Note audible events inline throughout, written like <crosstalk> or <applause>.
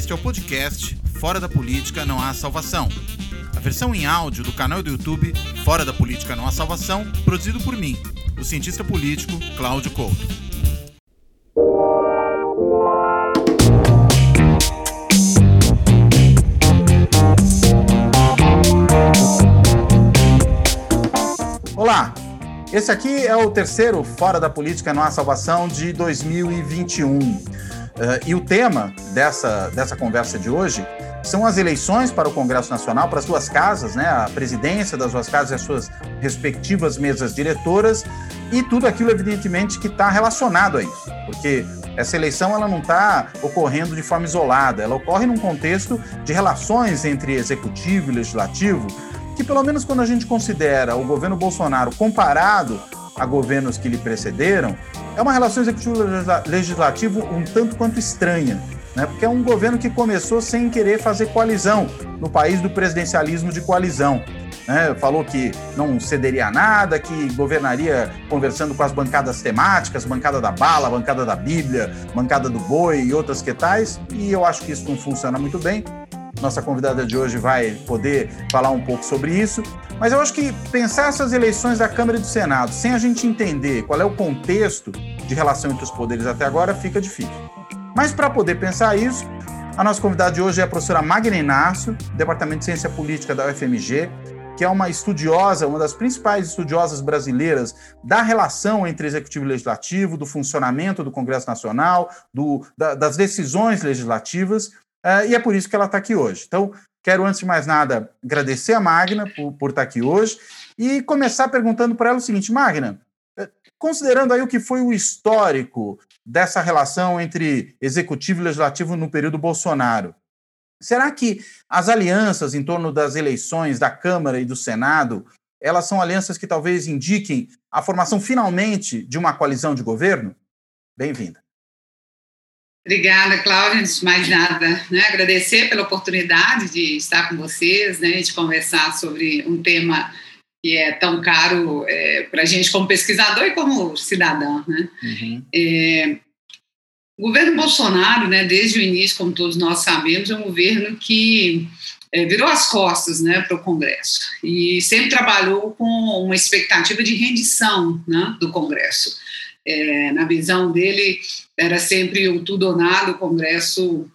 Este é o podcast Fora da Política Não Há Salvação. A versão em áudio do canal do YouTube Fora da Política Não Há Salvação, produzido por mim, o cientista político Cláudio Couto. Olá, esse aqui é o terceiro Fora da Política Não Há Salvação de 2021. Uh, e o tema dessa, dessa conversa de hoje são as eleições para o Congresso Nacional, para as suas casas, né, a presidência das suas casas e as suas respectivas mesas diretoras, e tudo aquilo, evidentemente, que está relacionado a isso. Porque essa eleição ela não está ocorrendo de forma isolada, ela ocorre num contexto de relações entre executivo e legislativo que, pelo menos quando a gente considera o governo Bolsonaro comparado a governos que lhe precederam, é uma relação executivo-legislativo um tanto quanto estranha. Né? Porque é um governo que começou sem querer fazer coalizão no país do presidencialismo de coalizão. Né? Falou que não cederia nada, que governaria conversando com as bancadas temáticas, bancada da bala, bancada da Bíblia, bancada do boi e outras que tais, e eu acho que isso não funciona muito bem. Nossa convidada de hoje vai poder falar um pouco sobre isso. Mas eu acho que pensar essas eleições da Câmara e do Senado sem a gente entender qual é o contexto de relação entre os poderes até agora fica difícil. Mas para poder pensar isso, a nossa convidada de hoje é a professora Magna Inácio, Departamento de Ciência Política da UFMG, que é uma estudiosa, uma das principais estudiosas brasileiras da relação entre executivo e legislativo, do funcionamento do Congresso Nacional, do, da, das decisões legislativas, Uh, e é por isso que ela está aqui hoje. Então, quero, antes de mais nada, agradecer a Magna por, por estar tá aqui hoje e começar perguntando para ela o seguinte: Magna, eh, considerando aí o que foi o histórico dessa relação entre executivo e legislativo no período Bolsonaro, será que as alianças em torno das eleições da Câmara e do Senado elas são alianças que talvez indiquem a formação finalmente de uma coalizão de governo? Bem-vinda. Obrigada, Cláudia. Antes de mais nada, né, agradecer pela oportunidade de estar com vocês, né, de conversar sobre um tema que é tão caro é, para a gente como pesquisador e como cidadão. Né? Uhum. É, o governo Bolsonaro, né, desde o início, como todos nós sabemos, é um governo que é, virou as costas né, para o Congresso e sempre trabalhou com uma expectativa de rendição né, do Congresso. É, na visão dele, era sempre o tudo ou nada, o Congresso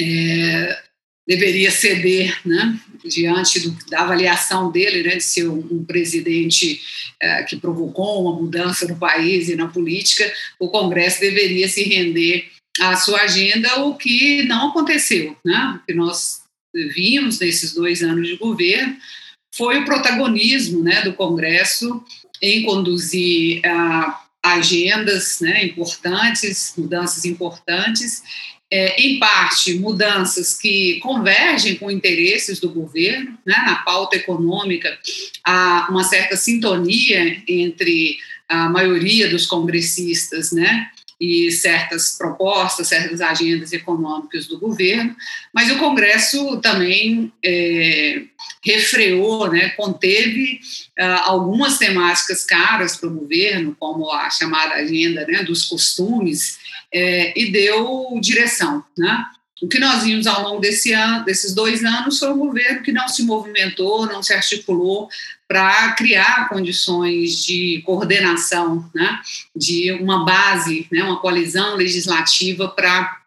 é, deveria ceder, né, diante do, da avaliação dele, né, de ser um, um presidente é, que provocou uma mudança no país e na política, o Congresso deveria se render à sua agenda, o que não aconteceu, né, o que nós vimos nesses dois anos de governo foi o protagonismo, né, do Congresso em conduzir a agendas né, importantes, mudanças importantes, é, em parte mudanças que convergem com interesses do governo, né, na pauta econômica há uma certa sintonia entre a maioria dos congressistas, né, e certas propostas, certas agendas econômicas do governo, mas o Congresso também é, refreou, né, conteve uh, algumas temáticas caras para o governo, como a chamada agenda né, dos costumes, é, e deu direção. Né? O que nós vimos ao longo desse ano, desses dois anos foi um governo que não se movimentou, não se articulou para criar condições de coordenação, né, de uma base, né, uma coalizão legislativa para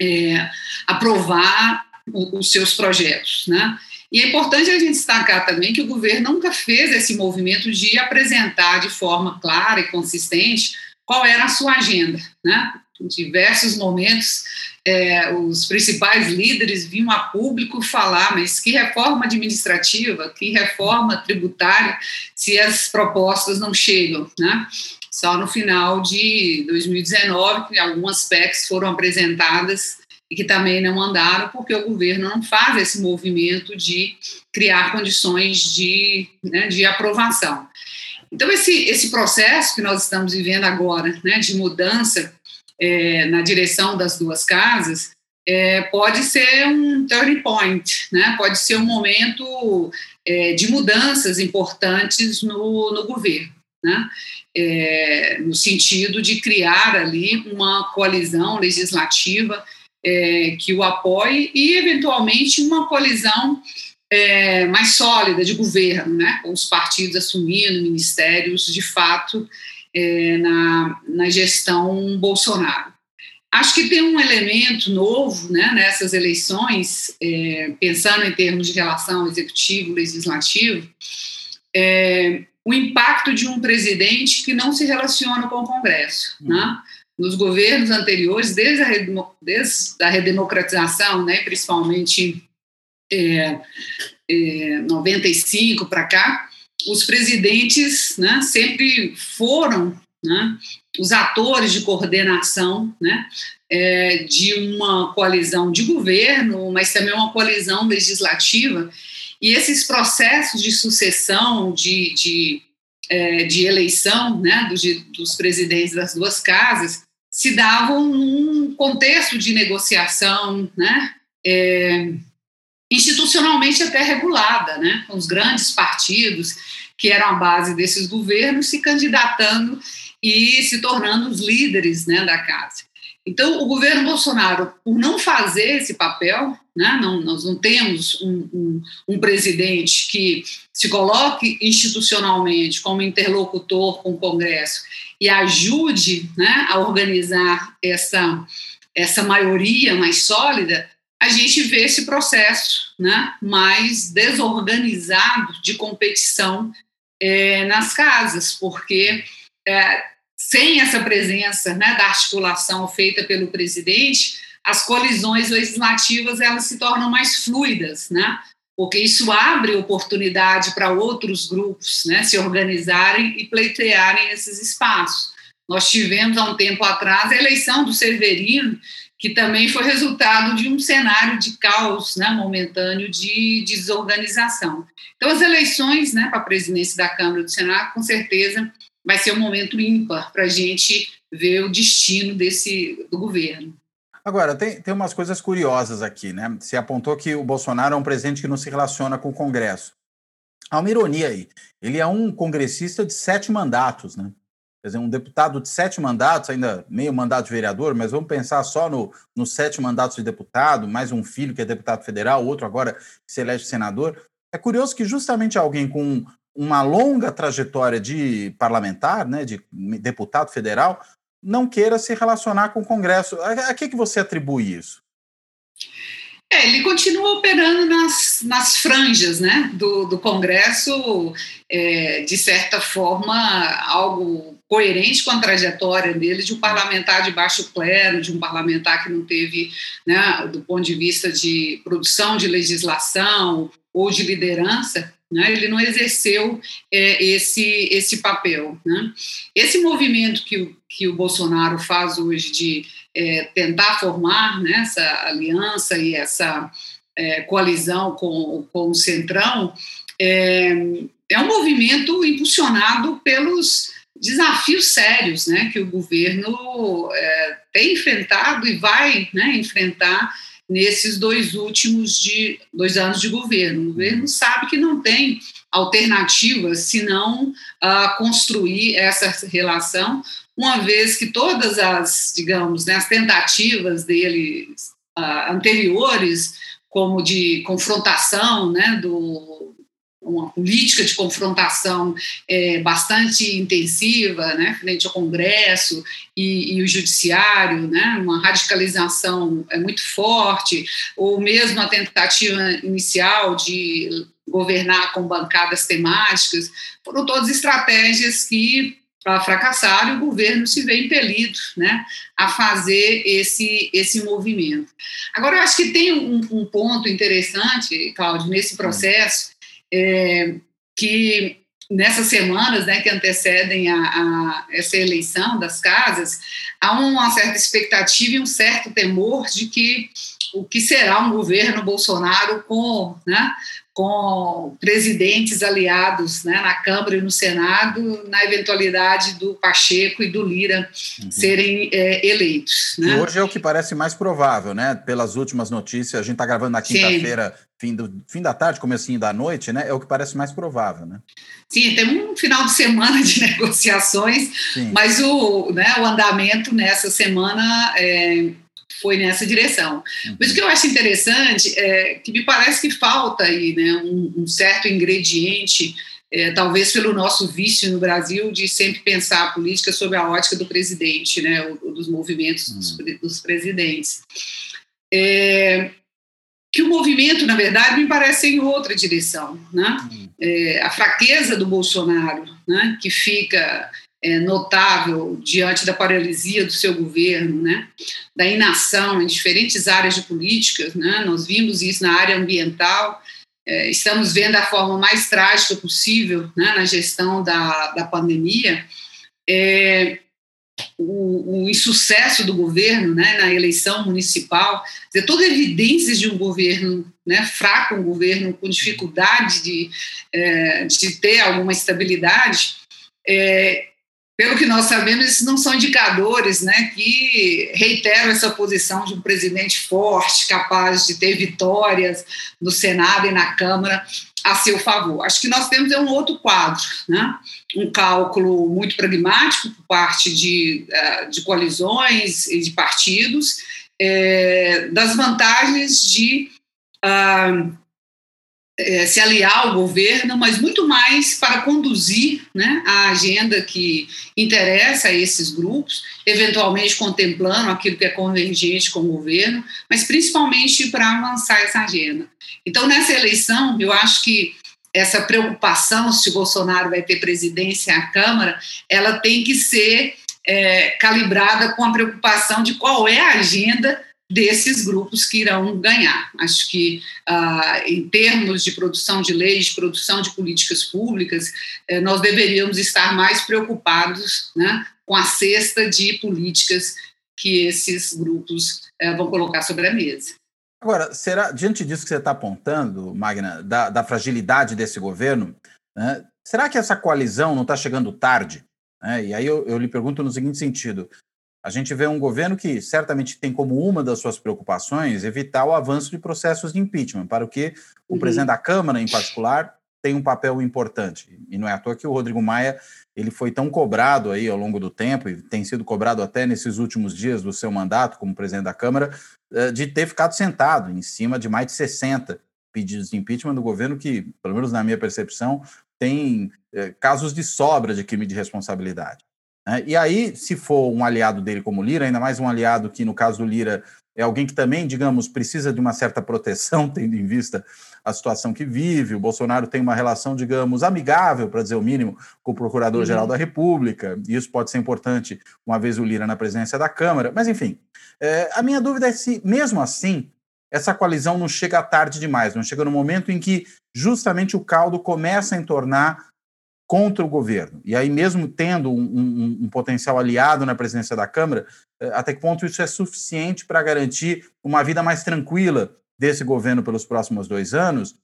é, aprovar os seus projetos. Né. E é importante a gente destacar também que o governo nunca fez esse movimento de apresentar de forma clara e consistente qual era a sua agenda. Né? Em diversos momentos, é, os principais líderes vinham a público falar, mas que reforma administrativa, que reforma tributária, se as propostas não chegam, né? Só no final de 2019 que algumas PECs foram apresentadas e que também não andaram porque o governo não faz esse movimento de criar condições de, né, de aprovação. Então, esse, esse processo que nós estamos vivendo agora, né, de mudança é, na direção das duas casas, é, pode ser um turning point, né? pode ser um momento é, de mudanças importantes no, no governo, né? É, no sentido de criar ali uma coalizão legislativa é, que o apoie e, eventualmente, uma coalizão é, mais sólida de governo, né, com os partidos assumindo ministérios de fato é, na, na gestão Bolsonaro. Acho que tem um elemento novo né, nessas eleições, é, pensando em termos de relação executivo-legislativo, é, o impacto de um presidente que não se relaciona com o Congresso. Uhum. Né? Nos governos anteriores, desde a, desde a redemocratização, né, principalmente é, é, 95 para cá, os presidentes né, sempre foram né, os atores de coordenação né, é, de uma coalizão de governo, mas também uma coalizão legislativa. E esses processos de sucessão, de, de, é, de eleição né, dos, dos presidentes das duas casas, se davam num contexto de negociação, né, é, institucionalmente até regulada, né, com os grandes partidos que eram a base desses governos se candidatando e se tornando os líderes né, da casa. Então, o governo Bolsonaro, por não fazer esse papel, né, não, nós não temos um, um, um, presidente que se coloque institucionalmente como interlocutor com o Congresso e ajude né, a organizar essa, essa maioria mais sólida, gente vê esse processo né, mais desorganizado de competição é, nas casas, porque é, sem essa presença né, da articulação feita pelo presidente, as colisões legislativas elas se tornam mais fluidas, né? porque isso abre oportunidade para outros grupos né, se organizarem e pleitearem esses espaços. Nós tivemos há um tempo atrás a eleição do Severino, que também foi resultado de um cenário de caos né, momentâneo de desorganização. Então, as eleições né, para a presidência da Câmara e do Senado, com certeza, vai ser um momento ímpar para a gente ver o destino desse do governo. Agora, tem, tem umas coisas curiosas aqui, né? Você apontou que o Bolsonaro é um presidente que não se relaciona com o Congresso. Há uma ironia aí. Ele é um congressista de sete mandatos, né? Quer dizer, um deputado de sete mandatos, ainda meio mandato de vereador, mas vamos pensar só no, nos sete mandatos de deputado, mais um filho que é deputado federal, outro agora que se elege senador. É curioso que justamente alguém com uma longa trajetória de parlamentar, né, de deputado federal, não queira se relacionar com o Congresso. A, que, que você atribui isso? É, ele continua operando nas, nas franjas né, do, do Congresso, é, de certa forma, algo coerente com a trajetória dele de um parlamentar de baixo clero, de um parlamentar que não teve, né, do ponto de vista de produção de legislação ou de liderança, né, ele não exerceu é, esse, esse papel. Né. Esse movimento que o, que o Bolsonaro faz hoje de é, tentar formar né, essa aliança e essa é, coalizão com, com o Centrão, é, é um movimento impulsionado pelos desafios sérios né, que o governo é, tem enfrentado e vai né, enfrentar nesses dois últimos de, dois anos de governo. O governo sabe que não tem alternativa senão uh, construir essa relação uma vez que todas as, digamos, né, as tentativas dele uh, anteriores, como de confrontação, né, do, uma política de confrontação é, bastante intensiva, né, frente ao Congresso e, e, o Judiciário, né, uma radicalização é muito forte, ou mesmo a tentativa inicial de governar com bancadas temáticas, foram todas estratégias que fracassaram e o governo se vê impelido né, a fazer esse, esse movimento. Agora, eu acho que tem um, um ponto interessante, Cláudio, nesse processo, é, que nessas semanas né, que antecedem a, a, essa eleição das casas, há uma certa expectativa e um certo temor de que o que será um governo Bolsonaro com né, com presidentes aliados né, na Câmara e no Senado, na eventualidade do Pacheco e do Lira uhum. serem é, eleitos. Né? E hoje é o que parece mais provável, né? Pelas últimas notícias, a gente está gravando na quinta-feira, fim, fim da tarde, comecinho da noite, né? É o que parece mais provável, né? Sim, tem um final de semana de <laughs> negociações, Sim. mas o, né, o andamento nessa semana é, foi nessa direção. Mas o que eu acho interessante é que me parece que falta aí né, um, um certo ingrediente, é, talvez pelo nosso vício no Brasil, de sempre pensar a política sob a ótica do presidente, né, ou, dos movimentos dos, uhum. dos presidentes. É, que o movimento, na verdade, me parece em outra direção. Né? Uhum. É, a fraqueza do Bolsonaro, né, que fica é, notável diante da paralisia do seu governo, né, da inação em diferentes áreas de políticas. Né, nós vimos isso na área ambiental, é, estamos vendo a forma mais trágica possível né, na gestão da, da pandemia. É, o, o, insucesso do governo né, na eleição municipal, dizer, todas evidências de um governo né, fraco, um governo com dificuldade de, é, de ter alguma estabilidade, é, pelo que nós sabemos, esses não são indicadores né, que reiteram essa posição de um presidente forte, capaz de ter vitórias no Senado e na Câmara a seu favor. Acho que nós temos é um outro quadro, né? um cálculo muito pragmático por parte de, eh, de coalizões e de partidos, é, das vantagens de uh, é, se aliar ao governo, mas muito mais para conduzir né, a agenda que interessa a esses grupos, eventualmente contemplando aquilo que é convergente com o governo, mas principalmente para avançar essa agenda. Então, nessa eleição, eu acho que essa preocupação se Bolsonaro vai ter presidência à Câmara, ela tem que ser é, calibrada com a preocupação de qual é a agenda desses grupos que irão ganhar. Acho que, ah, em termos de produção de leis, de produção de políticas públicas, eh, nós deveríamos estar mais preocupados né, com a cesta de políticas que esses grupos eh, vão colocar sobre a mesa. Agora, será, diante disso que você está apontando, Magna, da, da fragilidade desse governo, né, será que essa coalizão não está chegando tarde? É, e aí eu, eu lhe pergunto no seguinte sentido: a gente vê um governo que certamente tem como uma das suas preocupações evitar o avanço de processos de impeachment, para o que o uhum. presidente da Câmara, em particular, tem um papel importante. E não é à toa que o Rodrigo Maia ele foi tão cobrado aí ao longo do tempo, e tem sido cobrado até nesses últimos dias do seu mandato como presidente da Câmara, eh, de ter ficado sentado em cima de mais de 60 pedidos de impeachment do governo que, pelo menos na minha percepção, tem eh, casos de sobra de crime de responsabilidade. Né? E aí, se for um aliado dele como Lira, ainda mais um aliado que, no caso do Lira, é alguém que também, digamos, precisa de uma certa proteção, <laughs> tendo em vista a situação que vive. O Bolsonaro tem uma relação, digamos, amigável, para dizer o mínimo, com o Procurador-Geral uhum. da República, e isso pode ser importante uma vez o Lira na presidência da Câmara. Mas, enfim, é, a minha dúvida é se, mesmo assim, essa coalizão não chega tarde demais, não chega no momento em que justamente o caldo começa a entornar contra o governo. E aí, mesmo tendo um, um, um, potencial aliado na presidência da Câmara, eh, até que ponto isso é suficiente para garantir uma vida mais tranquila desse governo pelos próximos dois anos?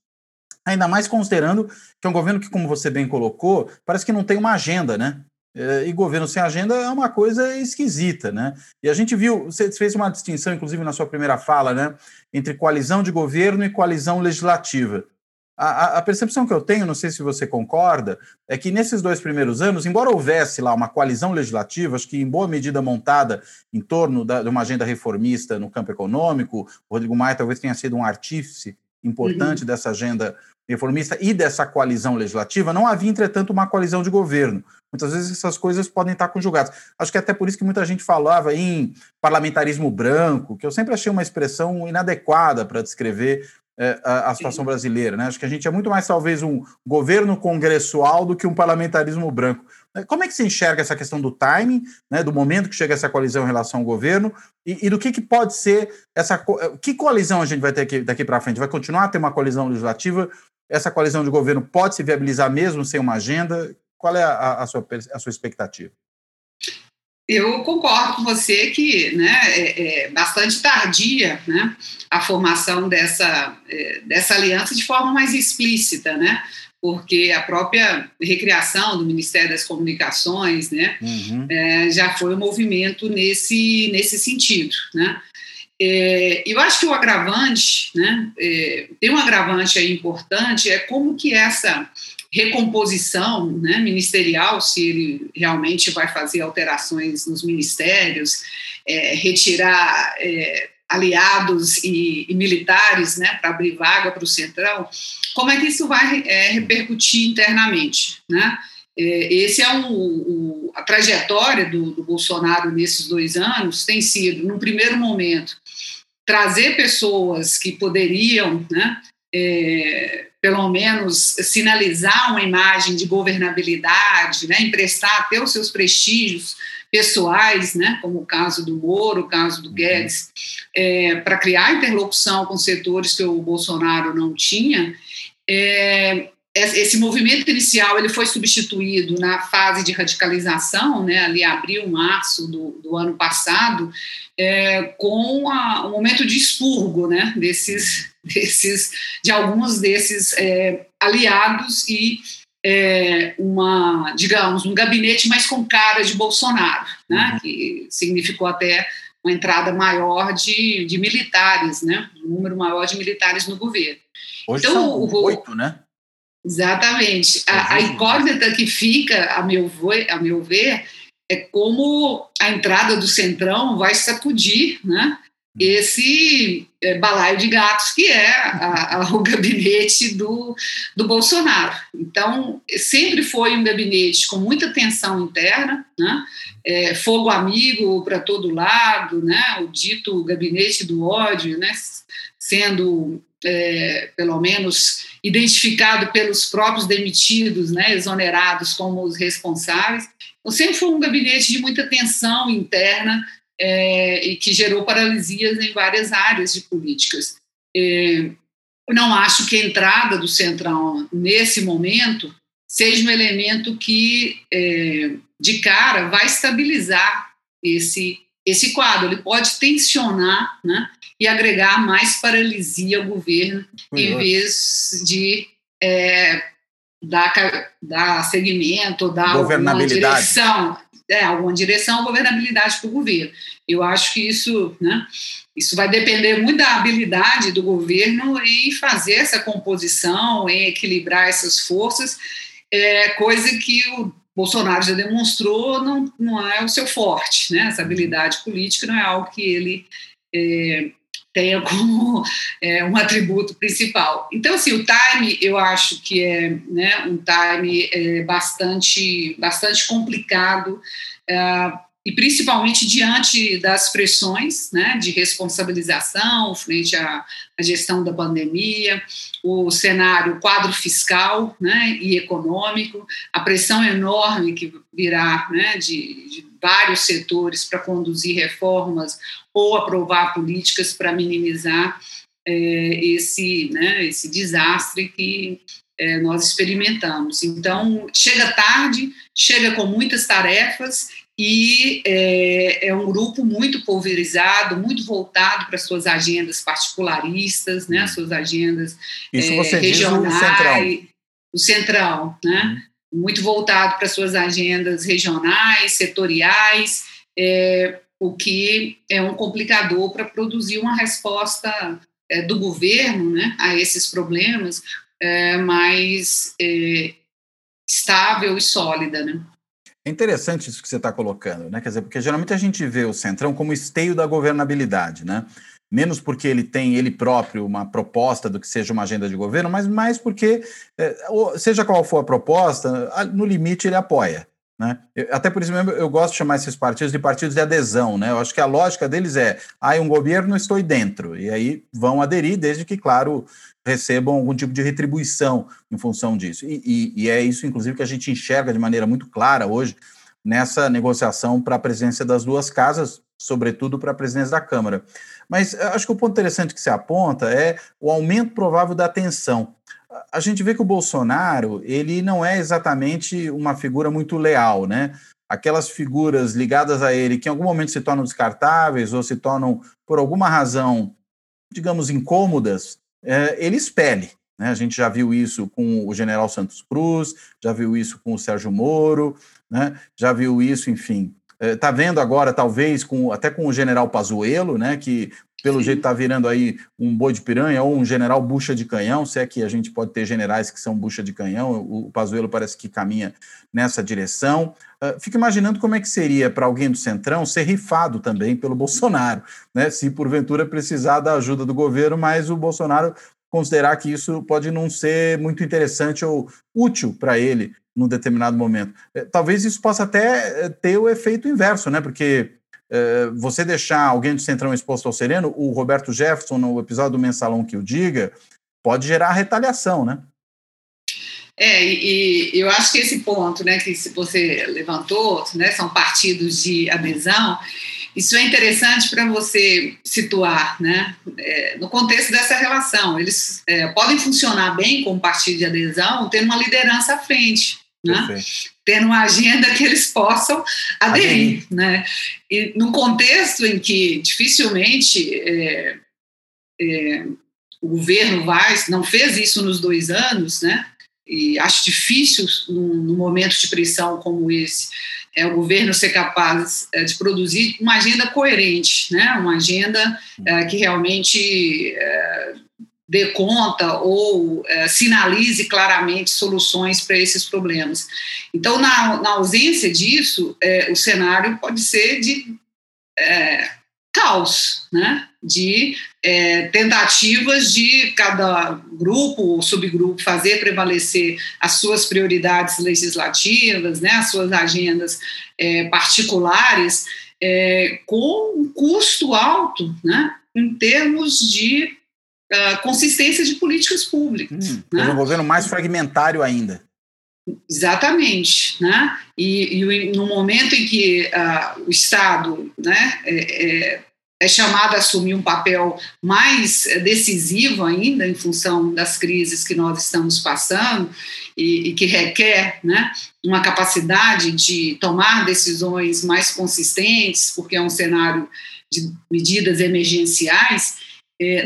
Ainda mais considerando que é um governo que, como você bem colocou, parece que não tem uma agenda, né? Eh, e governo sem agenda é uma coisa esquisita, né? E a gente viu, você fez uma distinção, inclusive na sua primeira fala, né, entre coalizão de governo e coalizão legislativa. A, a, percepção que eu tenho, não sei se você concorda, é que nesses dois primeiros anos, embora houvesse lá uma coalizão legislativa, acho que em boa medida montada em torno da, de uma agenda reformista no campo econômico, o Rodrigo Maia talvez tenha sido um artífice importante uhum. dessa agenda reformista e dessa coalizão legislativa, não havia, entretanto, uma coalizão de governo. Muitas vezes essas coisas podem estar conjugadas. Acho que é até por isso que muita gente falava em parlamentarismo branco, que eu sempre achei uma expressão inadequada para descrever é, a, a, situação Sim. brasileira. Né? Acho que a gente é muito mais, talvez, um governo congressual do que um parlamentarismo branco. É, como é que se enxerga essa questão do timing, né, do momento que chega essa coalizão em relação ao governo, e, e do que, que pode ser essa. É, que coalizão a gente vai ter aqui, daqui para frente? Vai continuar a ter uma coalizão legislativa? Essa coalizão de governo pode se viabilizar mesmo sem uma agenda? Qual é a, a, sua, a sua expectativa? Eu concordo com você que né, é, é bastante tardia né, a formação dessa, é, dessa aliança de forma mais explícita, né, porque a própria recriação do Ministério das Comunicações né, uhum. é, já foi um movimento nesse, nesse sentido. Né. É, eu acho que o agravante, né, é, tem um agravante aí importante, é como que essa recomposição né, ministerial, se ele realmente vai fazer alterações nos ministérios, é, retirar é, aliados e, e, militares né, para abrir vaga para o Centrão, como é que isso vai é, repercutir internamente? Né? É, esse é um, a trajetória do, do Bolsonaro nesses dois anos tem sido, no primeiro momento, trazer pessoas que poderiam né, é, pelo menos sinalizar uma imagem de governabilidade, né, emprestar até os seus prestígios pessoais, né, como o caso do Moro, o caso do uhum. Guedes, é, para criar interlocução com setores que o Bolsonaro não tinha, é, esse movimento inicial ele foi substituído na fase de radicalização, né, ali abril, março do, do ano passado, é, com a, um momento de expurgo né, desses, desses, de alguns desses é, aliados e é, uma, digamos, um gabinete mais com cara de Bolsonaro, né, uhum. que significou até uma entrada maior de, de militares, né, um número maior de militares no governo. Hoje então, são oito, né? Exatamente. A, a incógnita que fica, a meu, ver, a meu ver, é como a entrada do Centrão vai sacudir né, esse é, balaio de gatos que é a, a, o gabinete do, do Bolsonaro. Então, sempre foi um gabinete com muita tensão interna, né, é, fogo amigo para todo lado, né, o dito gabinete do ódio, né, sendo é, pelo menos identificado pelos próprios demitidos, né, exonerados como os responsáveis. Então, sempre foi um gabinete de muita tensão interna é, e que gerou paralisias em várias áreas de políticas. É, não acho que a entrada do Centrão nesse momento seja um elemento que, é, de cara, vai estabilizar esse esse quadro. Ele pode tensionar né, e agregar mais paralisia ao governo, em vez de é, dar, dar segmento, dar alguma direção, é, alguma direção, governabilidade para o governo. Eu acho que isso, né, isso vai depender muito da habilidade do governo em fazer essa composição, em equilibrar essas forças, é, coisa que o Bolsonaro já demonstrou não, não é o seu forte, né? Essa habilidade política não é algo que ele é, tenha <laughs> como é, um atributo principal. Então, assim, o time eu acho que é né, um time é, bastante, bastante complicado. É, e principalmente diante das pressões né, de responsabilização frente à, à, gestão da pandemia, o cenário, o quadro fiscal né, e econômico, a pressão enorme que virá né, de, de vários setores para conduzir reformas ou aprovar políticas para minimizar é, esse, né, esse desastre que é, nós experimentamos. Então, chega tarde, chega com muitas tarefas e é, é, um grupo muito pulverizado, muito voltado para suas agendas particularistas, né, suas agendas Isso é, você regionais, diz o central. O central, né, uhum. Muito voltado para suas agendas regionais, setoriais, é, o que é um complicador para produzir uma resposta é, do governo né, a esses problemas é, mais é, estável e sólida, né. É interessante isso que você está colocando, né? Quer dizer, porque geralmente a gente vê o Centrão como esteio da governabilidade, né? Menos porque ele tem ele próprio uma proposta do que seja uma agenda de governo, mas mais porque, é, seja qual for a proposta, no limite ele apoia. Né? Até por isso mesmo eu gosto de chamar esses partidos de partidos de adesão. Né? Eu acho que a lógica deles é: ah, um governo, estou dentro. E aí vão aderir, desde que, claro, recebam algum tipo de retribuição em função disso. E, e, e é isso, inclusive, que a gente enxerga de maneira muito clara hoje nessa negociação para a presidência das duas casas, sobretudo para a presidência da Câmara. Mas acho que o ponto interessante que se aponta é o aumento provável da tensão a gente vê que o Bolsonaro ele não é exatamente uma figura muito leal, né? Aquelas figuras ligadas a ele que em algum momento se tornam descartáveis ou se tornam, por alguma razão, digamos, incômodas, é, ele expele. Né? A gente já viu isso com o general Santos Cruz, já viu isso com o Sérgio Moro, né? já viu isso, enfim. Está é, vendo agora, talvez, com, até com o general Pazuello, né, que pelo Sim. jeito está virando aí um boi de piranha ou um general bucha de canhão, se é que a gente pode ter generais que são bucha de canhão, o, Pazuello parece que caminha nessa direção. Uh, fico imaginando como é que seria para alguém do Centrão ser rifado também pelo <laughs> Bolsonaro, né? Se porventura precisar da ajuda do governo, mas o Bolsonaro considerar que isso pode não ser muito interessante ou útil para ele num determinado momento. Eh, talvez isso possa até eh, ter o efeito inverso, né? Porque é, você deixar alguém do Centrão exposto ao sereno, o Roberto Jefferson, no episódio do Mensalão que o diga, pode gerar retaliação, né? É, e, e, eu acho que esse ponto né, que você levantou, né, são partidos de adesão, isso é interessante para você situar né, é, no contexto dessa relação. Eles é, podem funcionar bem como partido de adesão, tendo uma liderança à frente né? tendo uma agenda que eles possam aderir. Né? E num contexto em que dificilmente é, é, o governo vai, não fez isso nos dois anos, né? e acho difícil, num, num momento de pressão como esse, é, o governo ser capaz é, de produzir uma agenda coerente, né? uma agenda é, que realmente é, dê conta ou é, sinalize claramente soluções para esses problemas. Então, na, na ausência disso, é, o cenário pode ser de é, caos, né? de tentativas de cada grupo ou subgrupo fazer prevalecer as suas prioridades legislativas, né? as suas agendas particulares, com um custo alto né? em termos de uh, consistência de políticas públicas. Hum, né? Um governo mais fragmentário ainda. Exatamente, né? E, e no momento em que uh, o Estado, né, é, é, é, chamado a assumir um papel mais decisivo ainda em função das crises que nós estamos passando e, e que requer, né, uma capacidade de tomar decisões mais consistentes, porque é um cenário de medidas emergenciais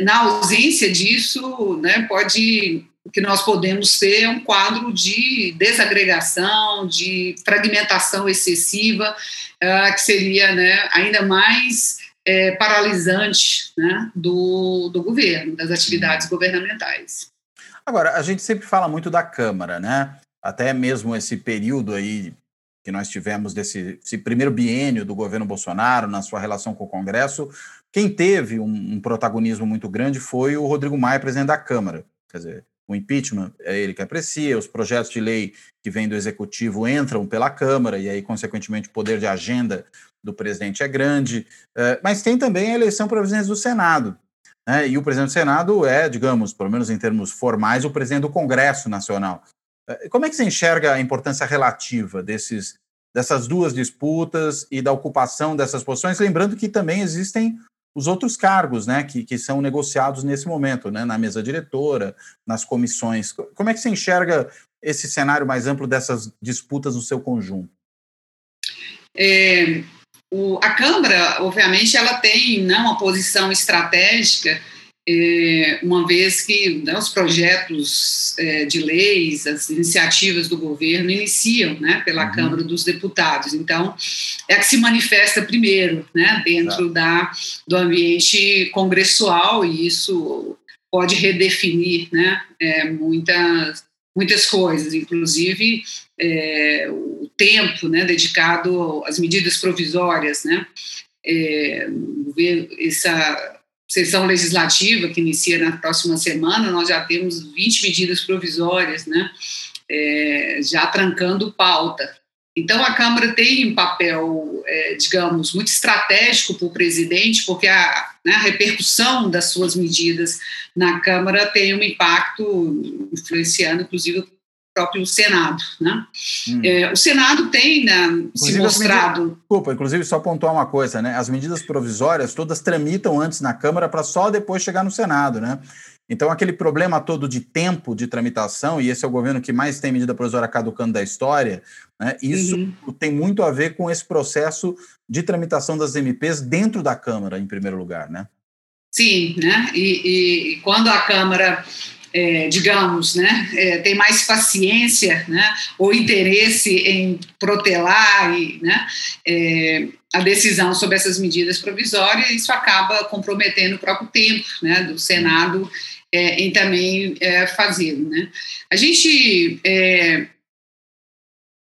na ausência disso, né, pode que nós podemos ter é um quadro de desagregação, de fragmentação excessiva, uh, que seria né, ainda mais é, paralisante né, do, do governo, das atividades governamentais. Agora, a gente sempre fala muito da Câmara, né? Até mesmo esse período aí que nós tivemos desse primeiro biênio do governo Bolsonaro na sua relação com o Congresso, quem teve um, um, protagonismo muito grande foi o Rodrigo Maia, presidente da Câmara. Quer dizer, o impeachment é ele que aprecia, os projetos de lei que vêm do executivo entram pela Câmara, e aí, consequentemente, o poder de agenda do presidente é grande. É, mas tem também a eleição para presidente do Senado. Né? E o presidente do Senado é, digamos, pelo menos em termos formais, o presidente do Congresso Nacional. É, como é que você enxerga a importância relativa desses, dessas duas disputas e da ocupação dessas posições? Lembrando que também existem os outros cargos né, que, que são negociados nesse momento, né, na mesa diretora, nas comissões. Como é que você enxerga esse cenário mais amplo dessas disputas no seu conjunto? É, o, a Câmara, obviamente, ela tem né, uma posição estratégica uma vez que né, os projetos é, de leis, as iniciativas do governo iniciam né, pela uhum. Câmara dos Deputados. Então, é a que se manifesta primeiro né, dentro da, do ambiente congressual, e isso pode redefinir né, é, muitas, muitas coisas, inclusive é, o tempo né, dedicado às medidas provisórias. Né, é, essa sessão legislativa que inicia na próxima semana, nós já temos 20 medidas provisórias, né, é, já trancando pauta. Então, a Câmara tem um papel, é, digamos, muito estratégico para o presidente, porque a, né, a, repercussão das suas medidas na Câmara tem um impacto influenciando, inclusive, próprio Senado. Né? Hum. É, o Senado tem né, se mostrado. Medidas, desculpa, inclusive, só pontuar uma coisa: né? as medidas provisórias todas tramitam antes na Câmara para só depois chegar no Senado. Né? Então, aquele problema todo de tempo de tramitação, e esse é o governo que mais tem medida provisória caducando da história, né? isso uhum. tem muito a ver com esse processo de tramitação das MPs dentro da Câmara, em primeiro lugar. Né? Sim, né? e, e quando a Câmara é, digamos, né, é, tem mais paciência né, ou interesse em protelar e, né, é, a decisão sobre essas medidas provisórias, isso acaba comprometendo o próprio tempo né, do Senado é, em também é, fazê-lo. Né. A gente é,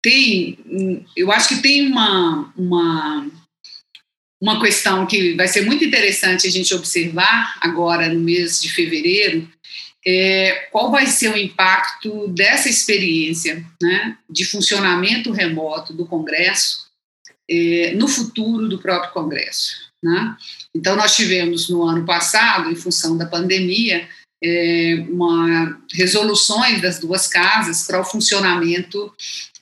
tem, eu acho que tem uma, uma, uma questão que vai ser muito interessante a gente observar agora no mês de fevereiro, é, qual vai ser o impacto dessa experiência né, de funcionamento remoto do Congresso é, no futuro do próprio Congresso. Né? Então, nós tivemos no ano passado, em função da pandemia, é, uma, resoluções das duas casas para o funcionamento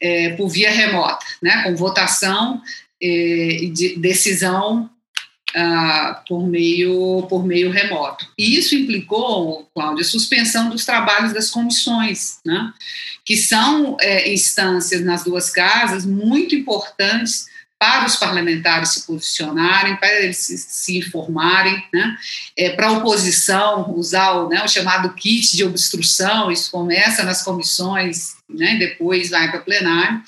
é, por via remota, né, com votação é, e de decisão ah, por, meio, por meio remoto. E isso implicou, Cláudia, suspensão dos trabalhos das comissões, né, que são é, instâncias nas duas casas muito importantes para os parlamentares se posicionarem, para eles se, se informarem, né? É, para a oposição usar o, né, o, chamado kit de obstrução, isso começa nas comissões, né, depois vai para plenário.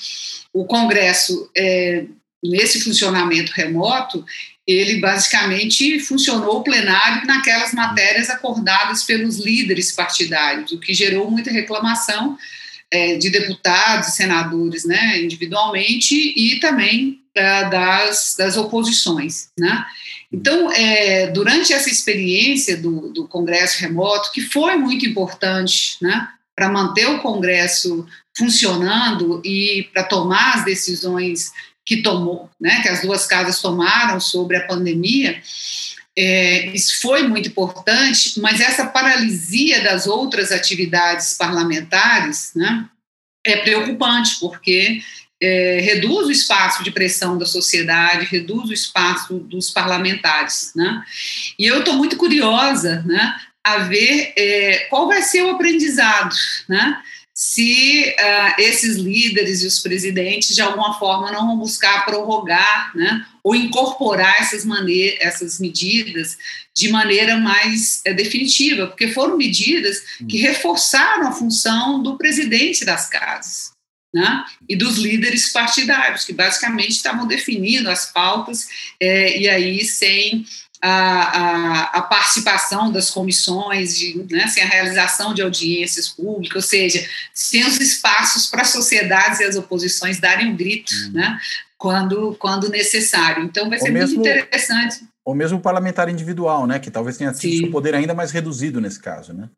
O Congresso, é, nesse funcionamento remoto, ele basicamente funcionou o plenário naquelas matérias acordadas pelos líderes partidários, o que gerou muita reclamação é, de deputados e senadores né, individualmente e também é, das, das oposições. Né? Então, é, durante essa experiência do, do Congresso remoto, que foi muito importante né, para manter o Congresso funcionando e para tomar as decisões que tomou, né, que as duas casas tomaram sobre a pandemia, é, isso foi muito importante, mas essa paralisia das outras atividades parlamentares né, é preocupante, porque é, reduz o espaço de pressão da sociedade, reduz o espaço dos parlamentares. Né? E eu estou muito curiosa né, a ver é, qual vai ser o aprendizado. Né? Se uh, esses líderes e os presidentes, de alguma forma, não vão buscar prorrogar né, ou incorporar essas, maneiras, essas medidas de maneira mais é, definitiva, porque foram medidas que hum. reforçaram a função do presidente das casas. Né, e dos líderes partidários, que basicamente estavam definindo as pautas, é, e aí sem a, a, a, participação das comissões, de, né, sem a realização de audiências públicas, ou seja, sem os espaços para as sociedades e as oposições darem um grito hum. né, quando, quando necessário. Então, vai ser mesmo, muito interessante. Ou mesmo o parlamentar individual, né, que talvez tenha sido seu poder ainda mais reduzido nesse caso. Né?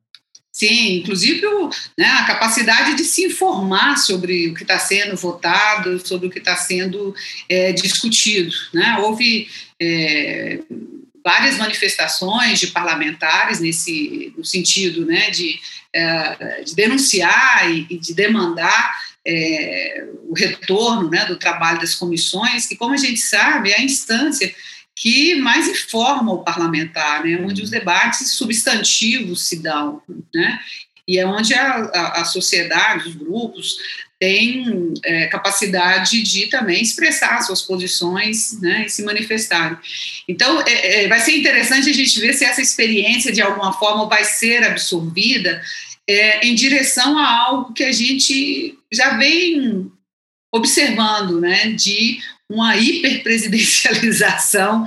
Sim, inclusive o, né, a capacidade de se informar sobre o que está sendo votado, sobre o que está sendo é, discutido. Né? Houve. É, várias manifestações de parlamentares nesse no sentido né, de, é, de denunciar e, de demandar é, o retorno né, do trabalho das comissões, que, como a gente sabe, é a instância que mais informa o parlamentar, né, onde os debates substantivos se dão, né, e é onde a, a, a sociedade, os grupos, têm é, capacidade de também expressar suas posições né, e se manifestarem. Então, é, é, vai ser interessante a gente ver se essa experiência, de alguma forma, vai ser absorvida é, em direção a algo que a gente já vem observando, né, de uma hiperpresidencialização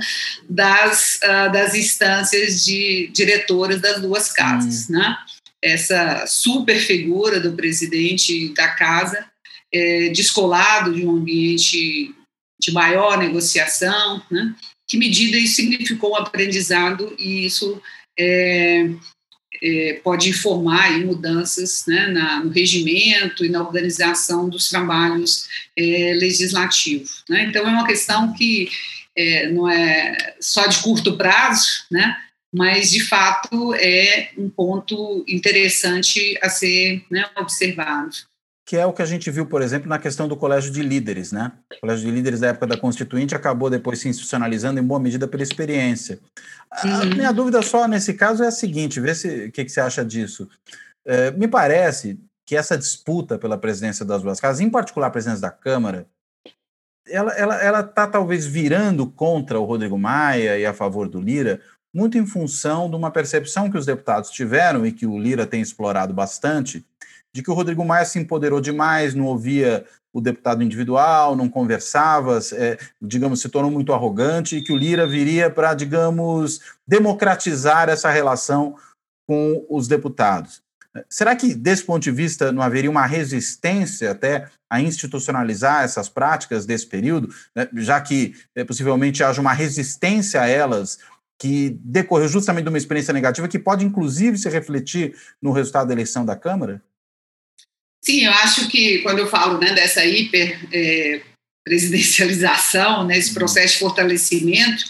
das, uh, das instâncias de diretoras das duas casas, hum. né? Essa super figura do presidente da casa, é, descolado de um ambiente de maior negociação, né? que medida isso significou um aprendizado e isso é, é, pode informar mudanças né, na, no regimento e na organização dos trabalhos é, legislativos. Né? Então, é uma questão que é, não é só de curto prazo, né? Mas de fato é um ponto interessante a ser né, observado. Que é o que a gente viu, por exemplo, na questão do colégio de líderes, né? O colégio de líderes da época da Constituinte acabou depois se institucionalizando em boa medida pela experiência. Uhum. A minha dúvida só nesse caso é a seguinte: vê se o que, que você acha disso. É, me parece que essa disputa pela presidência das duas casas, em particular a presidência da Câmara, ela está ela, ela tá, talvez virando contra o Rodrigo Maia e a favor do Lira, muito em função de uma percepção que os deputados tiveram e que o Lira tem explorado bastante, de que o Rodrigo Maia se empoderou demais, não ouvia o deputado individual, não conversava, é, digamos, se tornou muito arrogante e que o Lira viria para, digamos, democratizar essa relação com os deputados. Será que, desse ponto de vista, não haveria uma resistência até a institucionalizar essas práticas desse período, né, já que é, possivelmente haja uma resistência a elas que decorreu justamente de uma experiência negativa que pode, inclusive, se refletir no resultado da eleição da Câmara? Sim, eu acho que quando eu falo né, dessa hiper é, presidencialização, né, esse uhum. processo de fortalecimento,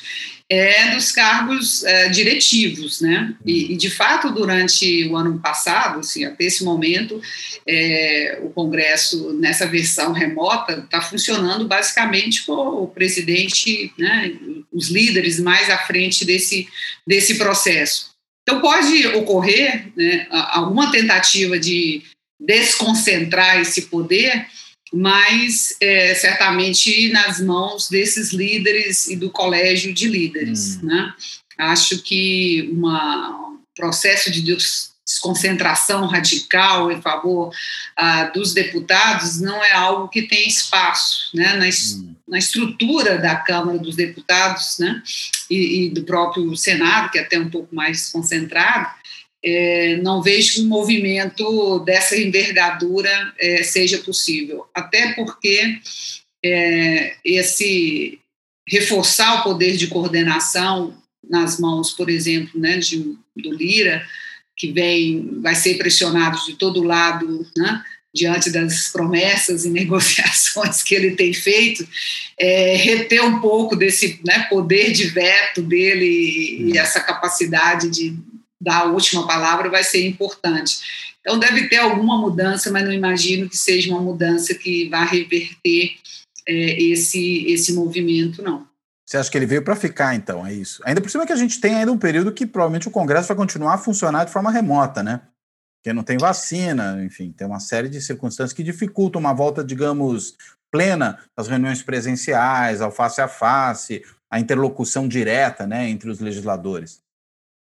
é dos cargos é, diretivos, né? E, uhum. e, de fato, durante o ano passado, assim, até esse momento, é, o Congresso, nessa versão remota, está funcionando basicamente com o presidente, né, os líderes mais à frente desse, desse processo. Então, pode ocorrer né, alguma tentativa de desconcentrar esse poder, mas é, certamente nas mãos desses líderes e do colégio de líderes. Hum. Né? Acho que um processo de desconcentração radical em favor ah, dos deputados não é algo que tem espaço né? na, hum. na estrutura da Câmara dos Deputados né? e, e do próprio Senado, que é até um pouco mais concentrado é, não vejo que um movimento dessa envergadura é, seja possível. Até porque é, esse reforçar o poder de coordenação nas mãos, por exemplo, né, de, do Lira, que vem, vai ser pressionado de todo lado, né, diante das promessas e <laughs> negociações que ele tem feito, é, reter um pouco desse né, poder de veto dele e essa capacidade de dar última palavra vai ser importante. Então, deve ter alguma mudança, mas não imagino que seja uma mudança que vá reverter é, esse, esse movimento, não. Você acha que ele veio para ficar, então? É isso. Ainda por cima que a gente tem ainda um período que provavelmente o Congresso vai continuar a funcionar de forma remota, né? Porque não tem vacina, enfim, tem uma série de circunstâncias que dificultam uma volta, digamos, plena das reuniões presenciais, ao face a face, a interlocução direta né, entre os legisladores.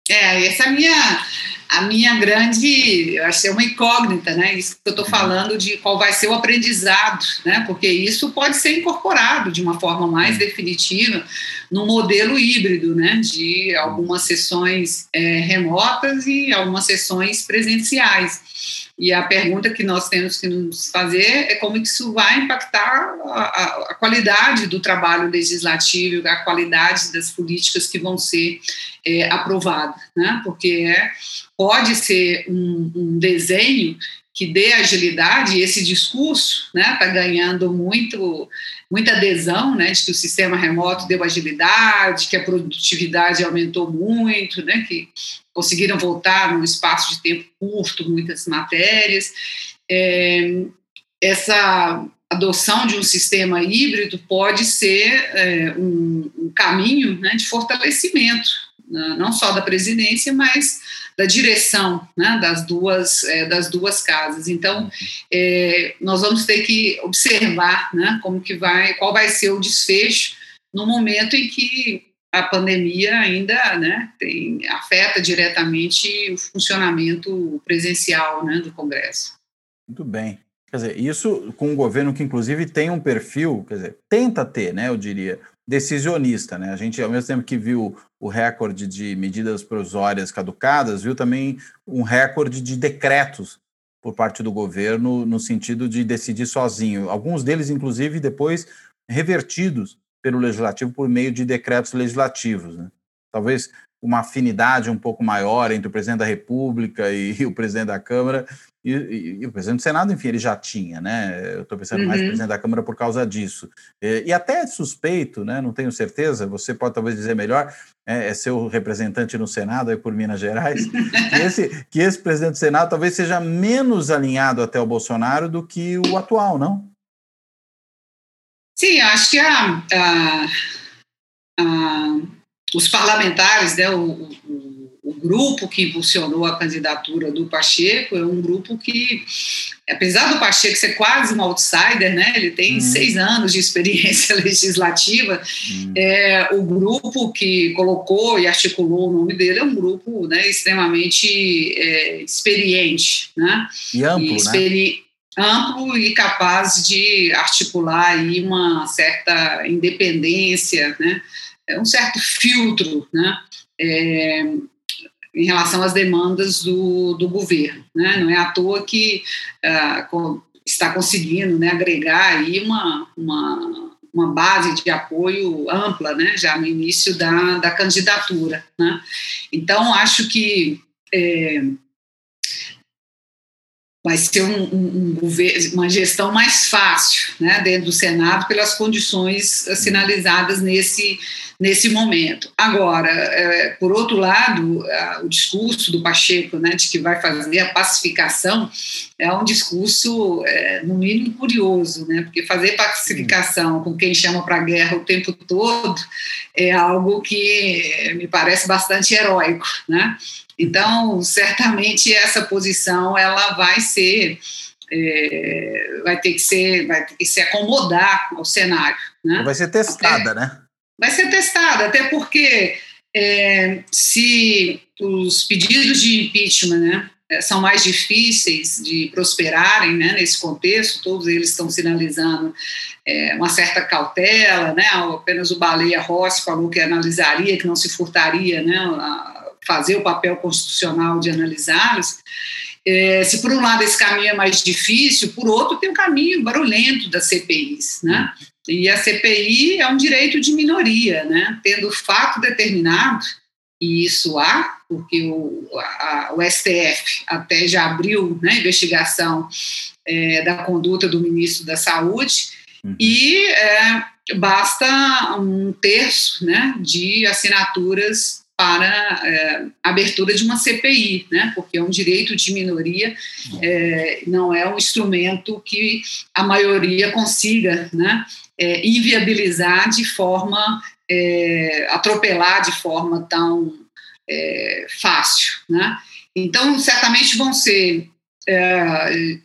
É, essa é a minha, a minha grande, eu acho que é uma incógnita, né? Isso que eu estou uhum. falando de qual vai ser o aprendizado, né? Porque isso pode ser incorporado de uma forma mais uhum. definitiva no modelo híbrido, né? De algumas sessões é, remotas e algumas sessões presenciais. E a pergunta que nós temos que nos fazer é como isso vai impactar a, a, qualidade do trabalho legislativo, a qualidade das políticas que vão ser é, aprovadas, né? Porque é, pode ser um, um desenho que dê agilidade, esse discurso está né, tá ganhando muito, muita adesão, né, de que o sistema remoto deu agilidade, que a produtividade aumentou muito, né, que conseguiram voltar num espaço de tempo curto muitas matérias. É, essa adoção de um sistema híbrido pode ser é, um, um, caminho né, de fortalecimento, né, não só da presidência, mas da direção né, das, duas, é, das duas casas. Então, é, nós vamos ter que observar né, como que vai, qual vai ser o desfecho no momento em que a pandemia ainda né, tem, afeta diretamente o funcionamento presencial né, do Congresso. Muito bem. Quer dizer, isso com um governo que, inclusive, tem um perfil, quer dizer, tenta ter, né, eu diria, decisionista. Né? A gente, ao mesmo tempo que viu o recorde de medidas provisórias caducadas, viu também um recorde de decretos por parte do governo no sentido de decidir sozinho. Alguns deles, inclusive, depois revertidos pelo legislativo por meio de decretos legislativos. Né? Talvez uma afinidade um pouco maior entre o presidente da República e, e <laughs> o presidente da Câmara. E, e, e, o presidente do Senado, enfim, ele já tinha, né? Eu estou pensando uhum. mais no presidente da Câmara por causa disso. E, até suspeito, né? Não tenho certeza, você pode talvez dizer melhor, é, é seu representante no Senado, aí por Minas Gerais, <laughs> que esse, que esse presidente do Senado talvez seja menos alinhado até o Bolsonaro do que o atual, não? Sim, acho que a, a, a, os parlamentares, né, o, o, o, grupo que impulsionou a candidatura do Pacheco é um grupo que, apesar do Pacheco ser quase um outsider, né, ele tem hum. seis anos de experiência <laughs> legislativa, hum. é, o grupo que colocou e articulou o nome dele é um grupo né, extremamente é, experiente. Né, e amplo, e experi né? amplo e capaz de articular aí uma certa independência, né, um certo filtro, né, é, em relação às demandas do, do governo. Né? Não é à toa que uh, está conseguindo né, agregar aí uma, uma, uma base de apoio ampla, né, já no início da, da candidatura. Né? Então, acho que é, vai ser um, um, um, uma gestão mais fácil né, dentro do Senado pelas condições sinalizadas nesse, nesse momento. Agora, é, por outro lado, o discurso do Pacheco né, de que vai fazer a pacificação é um discurso, é, no mínimo, curioso, né, porque fazer pacificação com quem chama para a guerra o tempo todo é algo que me parece bastante heróico. Né? Então, certamente essa posição ela vai ser é, vai ter que ser vai ter que se acomodar ao cenário, né? Vai ser testada, né? Vai ser testada, até porque é, se os pedidos de impeachment, né, são mais difíceis de prosperarem né, nesse contexto, todos eles estão sinalizando é, uma certa cautela, né, apenas o Baleia Rossi falou que analisaria, que não se furtaria né, fazer o papel constitucional de analisá-los. É, se por um lado esse caminho é mais difícil, por outro tem o um caminho barulhento das CPIs, né? E a CPI é um direito de minoria, né? Tendo fato determinado, e isso há, porque o, a, o STF até já abriu né, investigação é, da conduta do ministro da Saúde, uhum. e é, basta um terço né, de assinaturas para é, abertura de uma CPI, né? porque é um direito de minoria, é, não é um instrumento que a maioria consiga né? É, inviabilizar de forma, é, atropelar de forma tão é, fácil. Né? Então, certamente vão ser, é,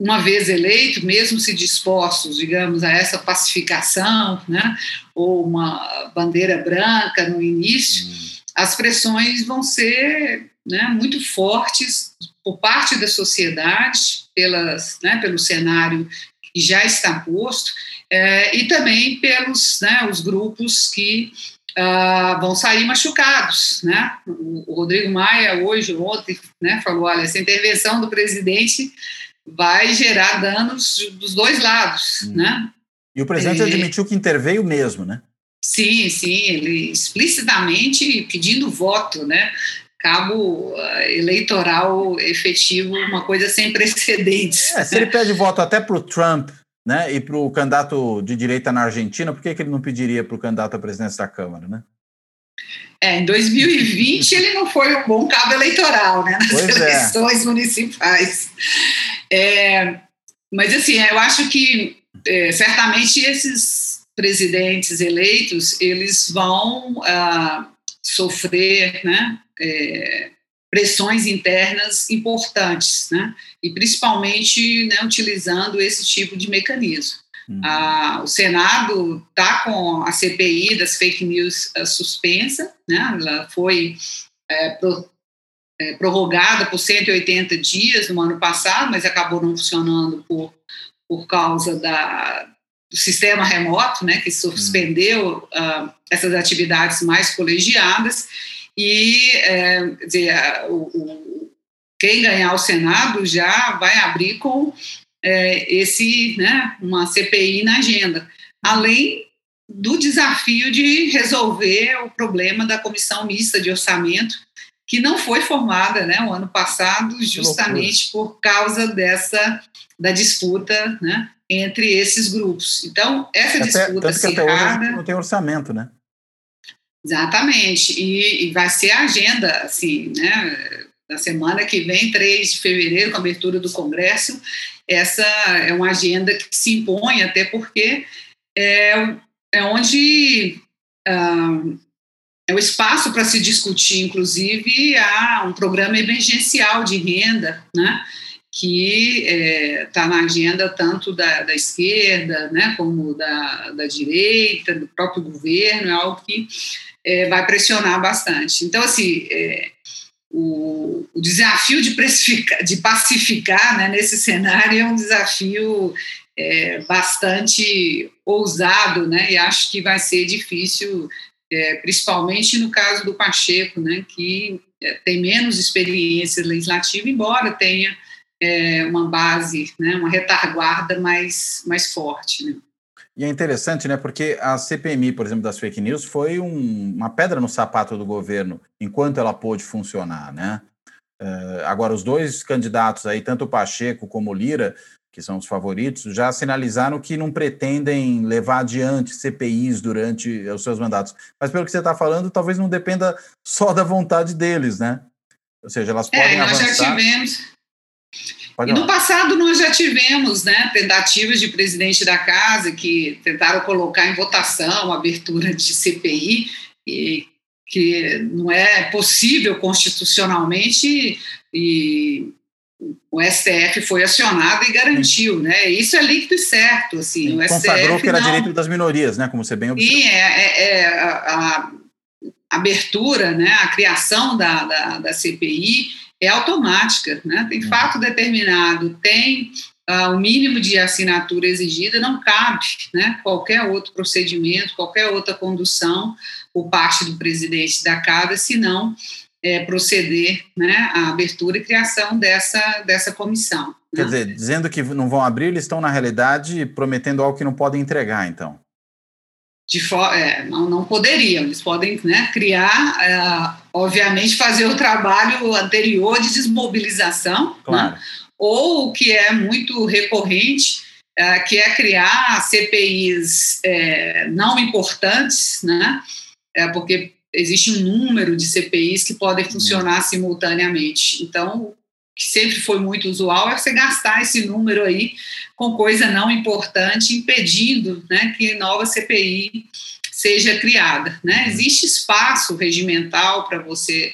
uma vez eleitos, mesmo se dispostos, digamos, a essa pacificação, né? ou uma bandeira branca no início, hum as pressões vão ser né, muito fortes por parte da sociedade, pelas, né, pelo cenário que já está posto, é, e também pelos né, os grupos que uh, vão sair machucados. Né? O, o, Rodrigo Maia, hoje, ontem, né, falou: olha, essa intervenção do presidente vai gerar danos dos dois lados. Hum. Né? E o presidente admitiu que interveio mesmo, né? Sim, sim, ele explicitamente pedindo voto, né? Cabo uh, eleitoral efetivo, uma coisa sem precedentes. É, se ele pede voto até para o Trump né, e para o candidato de direita na Argentina, por que, que ele não pediria para o candidato à presidência da Câmara, né? É, em 2020 ele não foi um bom cabo eleitoral, né, nas pois é. eleições é. municipais. É, mas assim, eu acho que é, certamente esses presidentes eleitos, eles vão ah, sofrer né, é, pressões internas importantes, né, e principalmente né, utilizando esse tipo de mecanismo. Uhum. Ah, o Senado está com a CPI das fake news ah, suspensa, né, ela foi é, pro, é, prorrogada por 180 dias no ano passado, mas acabou não funcionando por, por causa da, do sistema remoto, né, que suspendeu uh, essas atividades mais colegiadas, e é, dizer, o, o, quem ganhar o Senado já vai abrir com é, esse, né, uma CPI na agenda, além do desafio de resolver o problema da comissão mista de orçamento, que não foi formada né, o ano passado, justamente por causa dessa da disputa né, entre esses grupos. Então, essa disputa tanto que até hoje não tem orçamento, né? Exatamente. E, e, vai ser a agenda, assim, né? Na semana que vem, 3 de fevereiro, com a abertura do Congresso, essa é uma agenda que se impõe, até porque é, é onde ah, é o espaço para se discutir, inclusive, há um programa emergencial de renda, né? que está é, na agenda tanto da, da, esquerda, né, como da, da direita, do próprio governo, é algo que é, vai pressionar bastante. Então, assim, é, o, o desafio de, de pacificar né, nesse cenário é um desafio é, bastante ousado, né? E acho que vai ser difícil, é, principalmente no caso do Pacheco, né? Que é, tem menos experiência legislativa, embora tenha é, uma base, né? Uma retaguarda mais mais forte, né? E é interessante, né? Porque a CPMI, por exemplo, das fake news, foi um, uma pedra no sapato do governo enquanto ela pôde funcionar, né? Uh, agora, os dois candidatos aí, tanto o Pacheco como o Lira, que são os favoritos, já sinalizaram que não pretendem levar adiante CPIs durante os seus mandatos. Mas pelo que você está falando, talvez não dependa só da vontade deles, né? Ou seja, elas é, podem nós avançar. Já tivemos. Pode e no passado nós já tivemos né, tentativas de presidente da casa que tentaram colocar em votação a abertura de CPI, e que não é possível constitucionalmente e o STF foi acionado e garantiu, né? Isso é líquido e certo, assim. o consagrou STF que era não... direito das minorias, né? Como você bem observou. Sim, é, é, é a, a, abertura, né? A criação da, da, da CPI é automática, né? Tem uhum. fato determinado, tem uh, o mínimo de assinatura exigida, não cabe, né? Qualquer outro procedimento, qualquer outra condução por parte do presidente da casa, senão é, proceder né, à abertura e criação dessa, dessa comissão. Quer né? dizer, dizendo que não vão abrir, eles estão, na realidade, prometendo algo que não podem entregar, então. De é, não, não poderiam, eles podem né, criar, é, obviamente, fazer o trabalho anterior de desmobilização, né? claro. né? ou o que é muito recorrente, é, que é criar CPIs é, não importantes, né? É, porque existe um número de CPIs que podem uhum. funcionar simultaneamente. Então, que sempre foi muito usual é você gastar esse número aí com coisa não importante, impedindo né, que nova CPI seja criada. Né? Uhum. Existe espaço regimental para você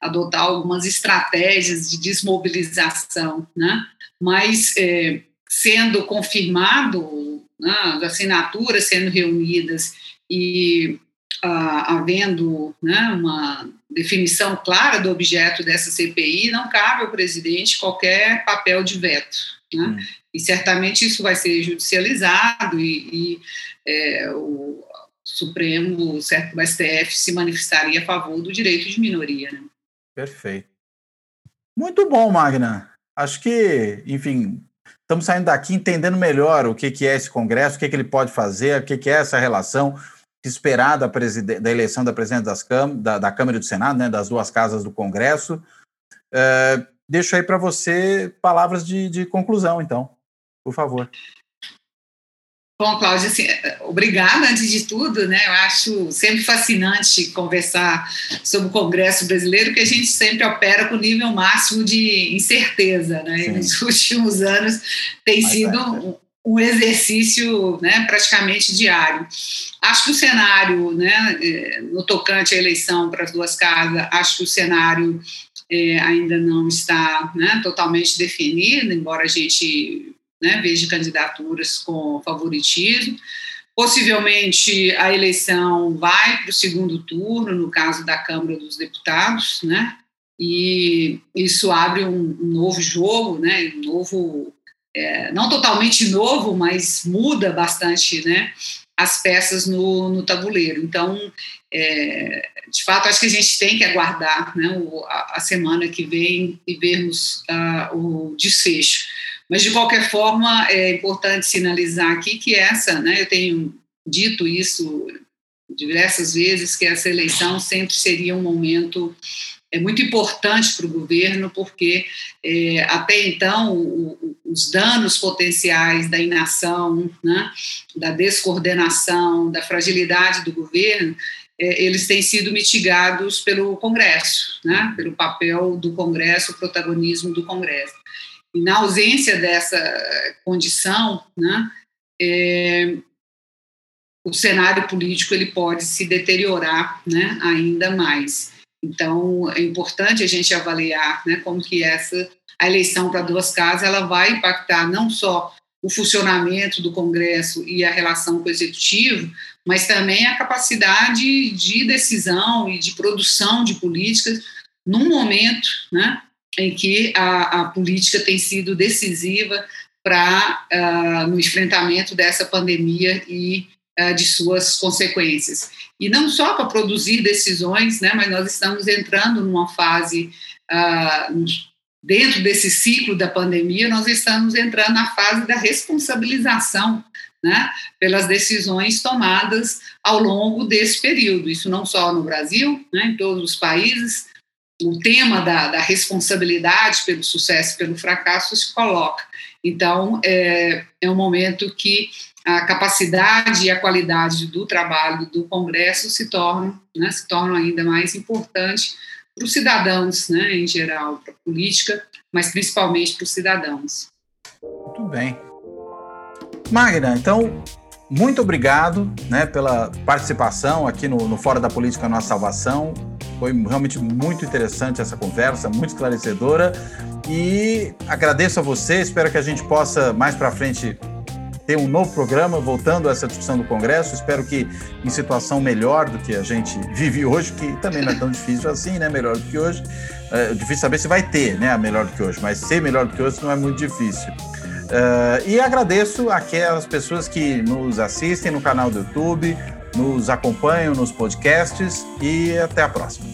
adotar algumas estratégias de desmobilização, né? mas é, sendo confirmado, né, as assinaturas sendo reunidas e havendo né, uma definição clara do objeto dessa CPI, não cabe ao presidente qualquer papel de veto. Né? Hum. E certamente isso vai ser judicializado e, e é, o Supremo, certo, o STF se manifestaria a favor do direito de minoria. Né? Perfeito. Muito bom, Magna. Acho que, enfim, estamos saindo daqui entendendo melhor o que, que é esse Congresso, o que, que ele pode fazer, o que, que é essa relação, esperar da, da eleição da presidente da, da, Câmara e do Senado, né, das duas casas do Congresso. É, deixo aí para você palavras de, de, conclusão, então, por favor. Bom, Cláudia, assim, obrigada antes de tudo, né? Eu acho sempre fascinante conversar sobre o Congresso brasileiro, que a gente sempre opera com o nível máximo de incerteza, né? E nos <laughs> últimos anos tem Mas sido é. um, um exercício né, praticamente diário. Acho que o cenário, né, é, no tocante à eleição para as duas casas, acho que o cenário é, ainda não está né, totalmente definido, embora a gente né, veja candidaturas com favoritismo. Possivelmente a eleição vai para o segundo turno, no caso da Câmara dos Deputados, né? E isso abre um, um novo jogo, né? Um novo é, não totalmente novo, mas muda bastante né, as peças no, no tabuleiro. Então, é, de fato, acho que a gente tem que aguardar né, o, a, a, semana que vem e vermos uh, o desfecho. Mas, de qualquer forma, é importante sinalizar aqui que essa, né, eu tenho dito isso diversas vezes, que essa eleição sempre seria um momento é muito importante para o governo, porque é, até então o, os danos potenciais da inação, né, da descoordenação, da fragilidade do governo, é, eles têm sido mitigados pelo Congresso, né, pelo papel do Congresso, o protagonismo do Congresso. E na ausência dessa condição, né, é, o cenário político ele pode se deteriorar né, ainda mais. Então, é importante a gente avaliar né, como que essa a eleição para duas casas ela vai impactar não só o funcionamento do Congresso e a relação com o Executivo, mas também a capacidade de decisão e de produção de políticas num momento né, em que a, a política tem sido decisiva para uh, no enfrentamento dessa pandemia e de suas consequências. E não só para produzir decisões, né, mas nós estamos entrando numa fase uh, dentro desse ciclo da pandemia, nós estamos entrando na fase da responsabilização né, pelas decisões tomadas ao longo desse período. Isso não só no Brasil, né, em todos os países, o tema da, da responsabilidade pelo sucesso e pelo fracasso se coloca. Então, é, é um momento que a capacidade e a qualidade do trabalho do Congresso se tornam, né, se tornam ainda mais importante para os cidadãos, né, em geral, para a política, mas principalmente para os cidadãos. Muito bem. Magna, então, muito obrigado né, pela participação aqui no, no Fora da Política Nossa Salvação. Foi realmente muito interessante essa conversa, muito esclarecedora. E agradeço a você, espero que a gente possa mais para frente ter um novo programa voltando a essa discussão do Congresso. Espero que em situação melhor do que a gente vive hoje, que também não é tão difícil assim, né? Melhor do que hoje. É difícil saber se vai ter, né? Melhor do que hoje, mas ser melhor do que hoje não é muito difícil. Uh, e agradeço aquelas pessoas que nos assistem no canal do YouTube, nos acompanham nos podcasts e até a próxima.